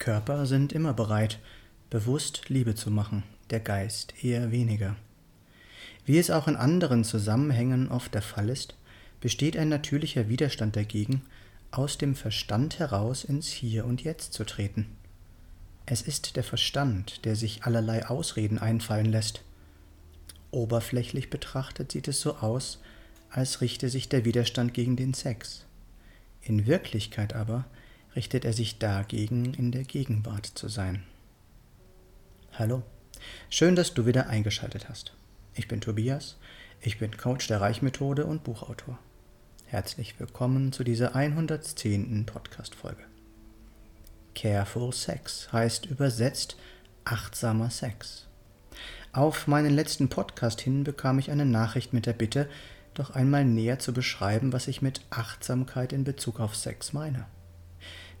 Körper sind immer bereit, bewusst Liebe zu machen, der Geist eher weniger. Wie es auch in anderen Zusammenhängen oft der Fall ist, besteht ein natürlicher Widerstand dagegen, aus dem Verstand heraus ins Hier und Jetzt zu treten. Es ist der Verstand, der sich allerlei Ausreden einfallen lässt. Oberflächlich betrachtet sieht es so aus, als richte sich der Widerstand gegen den Sex. In Wirklichkeit aber richtet er sich dagegen, in der Gegenwart zu sein. Hallo, schön, dass du wieder eingeschaltet hast. Ich bin Tobias, ich bin Coach der Reichmethode und Buchautor. Herzlich willkommen zu dieser 110. Podcast-Folge. Careful Sex heißt übersetzt achtsamer Sex. Auf meinen letzten Podcast hin bekam ich eine Nachricht mit der Bitte, doch einmal näher zu beschreiben, was ich mit Achtsamkeit in Bezug auf Sex meine.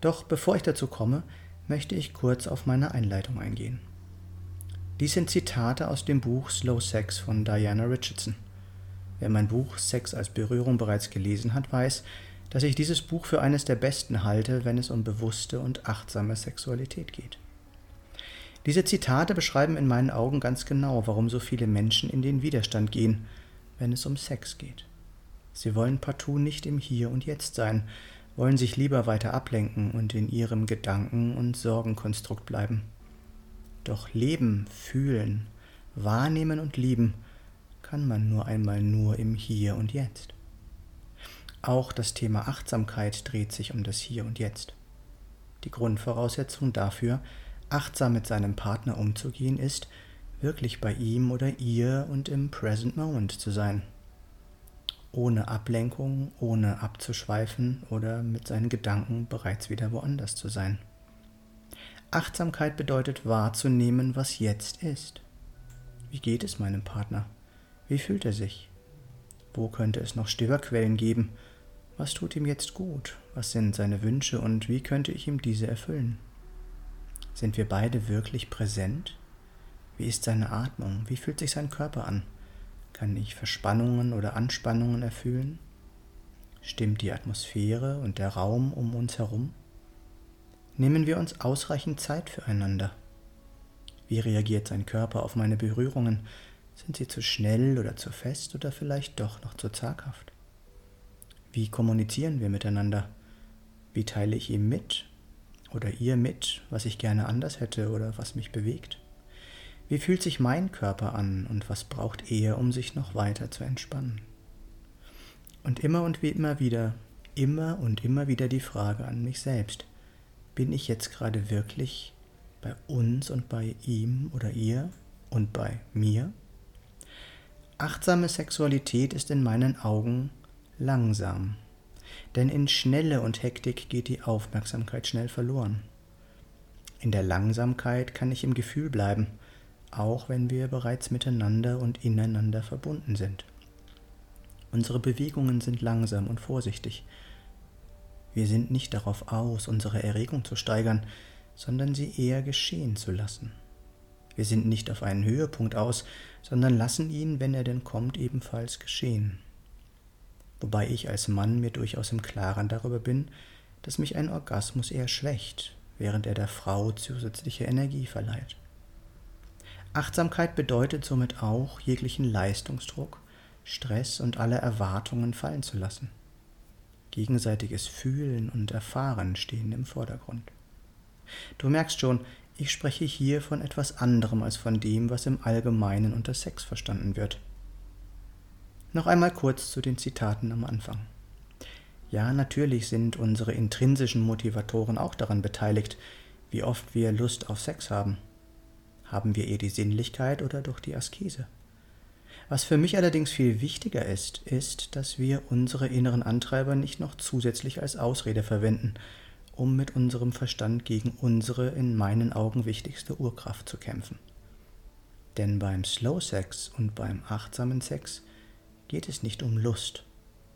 Doch bevor ich dazu komme, möchte ich kurz auf meine Einleitung eingehen. Dies sind Zitate aus dem Buch Slow Sex von Diana Richardson. Wer mein Buch Sex als Berührung bereits gelesen hat, weiß, dass ich dieses Buch für eines der besten halte, wenn es um bewusste und achtsame Sexualität geht. Diese Zitate beschreiben in meinen Augen ganz genau, warum so viele Menschen in den Widerstand gehen, wenn es um Sex geht. Sie wollen partout nicht im Hier und Jetzt sein, wollen sich lieber weiter ablenken und in ihrem Gedanken- und Sorgenkonstrukt bleiben. Doch leben, fühlen, wahrnehmen und lieben kann man nur einmal nur im Hier und Jetzt. Auch das Thema Achtsamkeit dreht sich um das Hier und Jetzt. Die Grundvoraussetzung dafür, achtsam mit seinem Partner umzugehen, ist, wirklich bei ihm oder ihr und im Present Moment zu sein. Ohne Ablenkung, ohne abzuschweifen oder mit seinen Gedanken bereits wieder woanders zu sein. Achtsamkeit bedeutet wahrzunehmen, was jetzt ist. Wie geht es meinem Partner? Wie fühlt er sich? Wo könnte es noch Störquellen geben? Was tut ihm jetzt gut? Was sind seine Wünsche und wie könnte ich ihm diese erfüllen? Sind wir beide wirklich präsent? Wie ist seine Atmung? Wie fühlt sich sein Körper an? Kann ich Verspannungen oder Anspannungen erfüllen? Stimmt die Atmosphäre und der Raum um uns herum? Nehmen wir uns ausreichend Zeit füreinander? Wie reagiert sein Körper auf meine Berührungen? Sind sie zu schnell oder zu fest oder vielleicht doch noch zu zaghaft? Wie kommunizieren wir miteinander? Wie teile ich ihm mit oder ihr mit, was ich gerne anders hätte oder was mich bewegt? Wie fühlt sich mein Körper an und was braucht er, um sich noch weiter zu entspannen? Und immer und wie immer wieder, immer und immer wieder die Frage an mich selbst. Bin ich jetzt gerade wirklich bei uns und bei ihm oder ihr und bei mir? Achtsame Sexualität ist in meinen Augen langsam, denn in Schnelle und Hektik geht die Aufmerksamkeit schnell verloren. In der Langsamkeit kann ich im Gefühl bleiben, auch wenn wir bereits miteinander und ineinander verbunden sind. Unsere Bewegungen sind langsam und vorsichtig. Wir sind nicht darauf aus, unsere Erregung zu steigern, sondern sie eher geschehen zu lassen. Wir sind nicht auf einen Höhepunkt aus, sondern lassen ihn, wenn er denn kommt, ebenfalls geschehen. Wobei ich als Mann mir durchaus im Klaren darüber bin, dass mich ein Orgasmus eher schwächt, während er der Frau zusätzliche Energie verleiht. Achtsamkeit bedeutet somit auch, jeglichen Leistungsdruck, Stress und alle Erwartungen fallen zu lassen. Gegenseitiges Fühlen und Erfahren stehen im Vordergrund. Du merkst schon, ich spreche hier von etwas anderem als von dem, was im Allgemeinen unter Sex verstanden wird. Noch einmal kurz zu den Zitaten am Anfang. Ja, natürlich sind unsere intrinsischen Motivatoren auch daran beteiligt, wie oft wir Lust auf Sex haben. Haben wir eher die Sinnlichkeit oder doch die Askese? Was für mich allerdings viel wichtiger ist, ist, dass wir unsere inneren Antreiber nicht noch zusätzlich als Ausrede verwenden, um mit unserem Verstand gegen unsere in meinen Augen wichtigste Urkraft zu kämpfen. Denn beim Slow Sex und beim achtsamen Sex geht es nicht um Lust,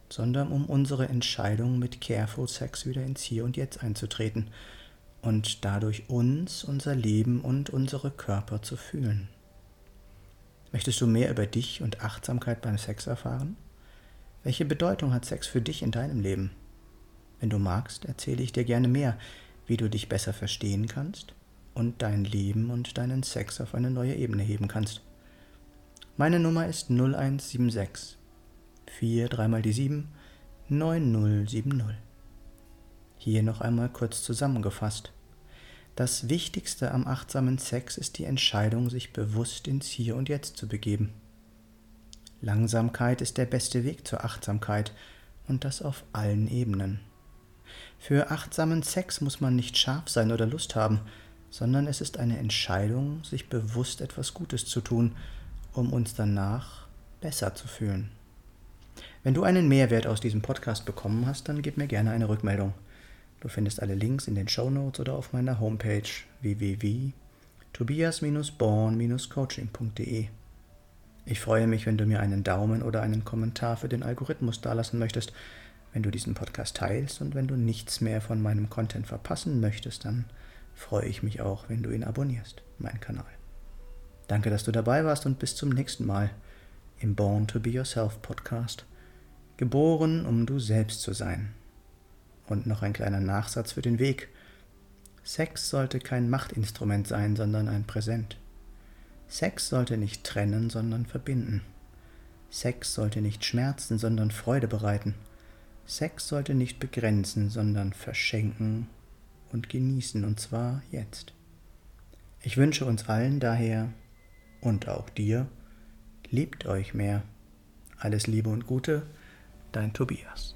sondern um unsere Entscheidung, mit Careful Sex wieder ins Hier und Jetzt einzutreten und dadurch uns, unser Leben und unsere Körper zu fühlen. Möchtest du mehr über dich und Achtsamkeit beim Sex erfahren? Welche Bedeutung hat Sex für dich in deinem Leben? Wenn du magst, erzähle ich dir gerne mehr, wie du dich besser verstehen kannst und dein Leben und deinen Sex auf eine neue Ebene heben kannst. Meine Nummer ist 0176 4 3 mal die 7 9070. Hier noch einmal kurz zusammengefasst. Das Wichtigste am achtsamen Sex ist die Entscheidung, sich bewusst ins Hier und Jetzt zu begeben. Langsamkeit ist der beste Weg zur Achtsamkeit und das auf allen Ebenen. Für achtsamen Sex muss man nicht scharf sein oder Lust haben, sondern es ist eine Entscheidung, sich bewusst etwas Gutes zu tun, um uns danach besser zu fühlen. Wenn du einen Mehrwert aus diesem Podcast bekommen hast, dann gib mir gerne eine Rückmeldung. Du findest alle Links in den Show Notes oder auf meiner Homepage www.tobias-born-coaching.de. Ich freue mich, wenn du mir einen Daumen oder einen Kommentar für den Algorithmus dalassen möchtest, wenn du diesen Podcast teilst und wenn du nichts mehr von meinem Content verpassen möchtest, dann freue ich mich auch, wenn du ihn abonnierst, meinen Kanal. Danke, dass du dabei warst und bis zum nächsten Mal im Born to Be Yourself Podcast. Geboren, um du selbst zu sein. Und noch ein kleiner Nachsatz für den Weg. Sex sollte kein Machtinstrument sein, sondern ein Präsent. Sex sollte nicht trennen, sondern verbinden. Sex sollte nicht schmerzen, sondern Freude bereiten. Sex sollte nicht begrenzen, sondern verschenken und genießen, und zwar jetzt. Ich wünsche uns allen daher und auch dir, liebt euch mehr. Alles Liebe und Gute, dein Tobias.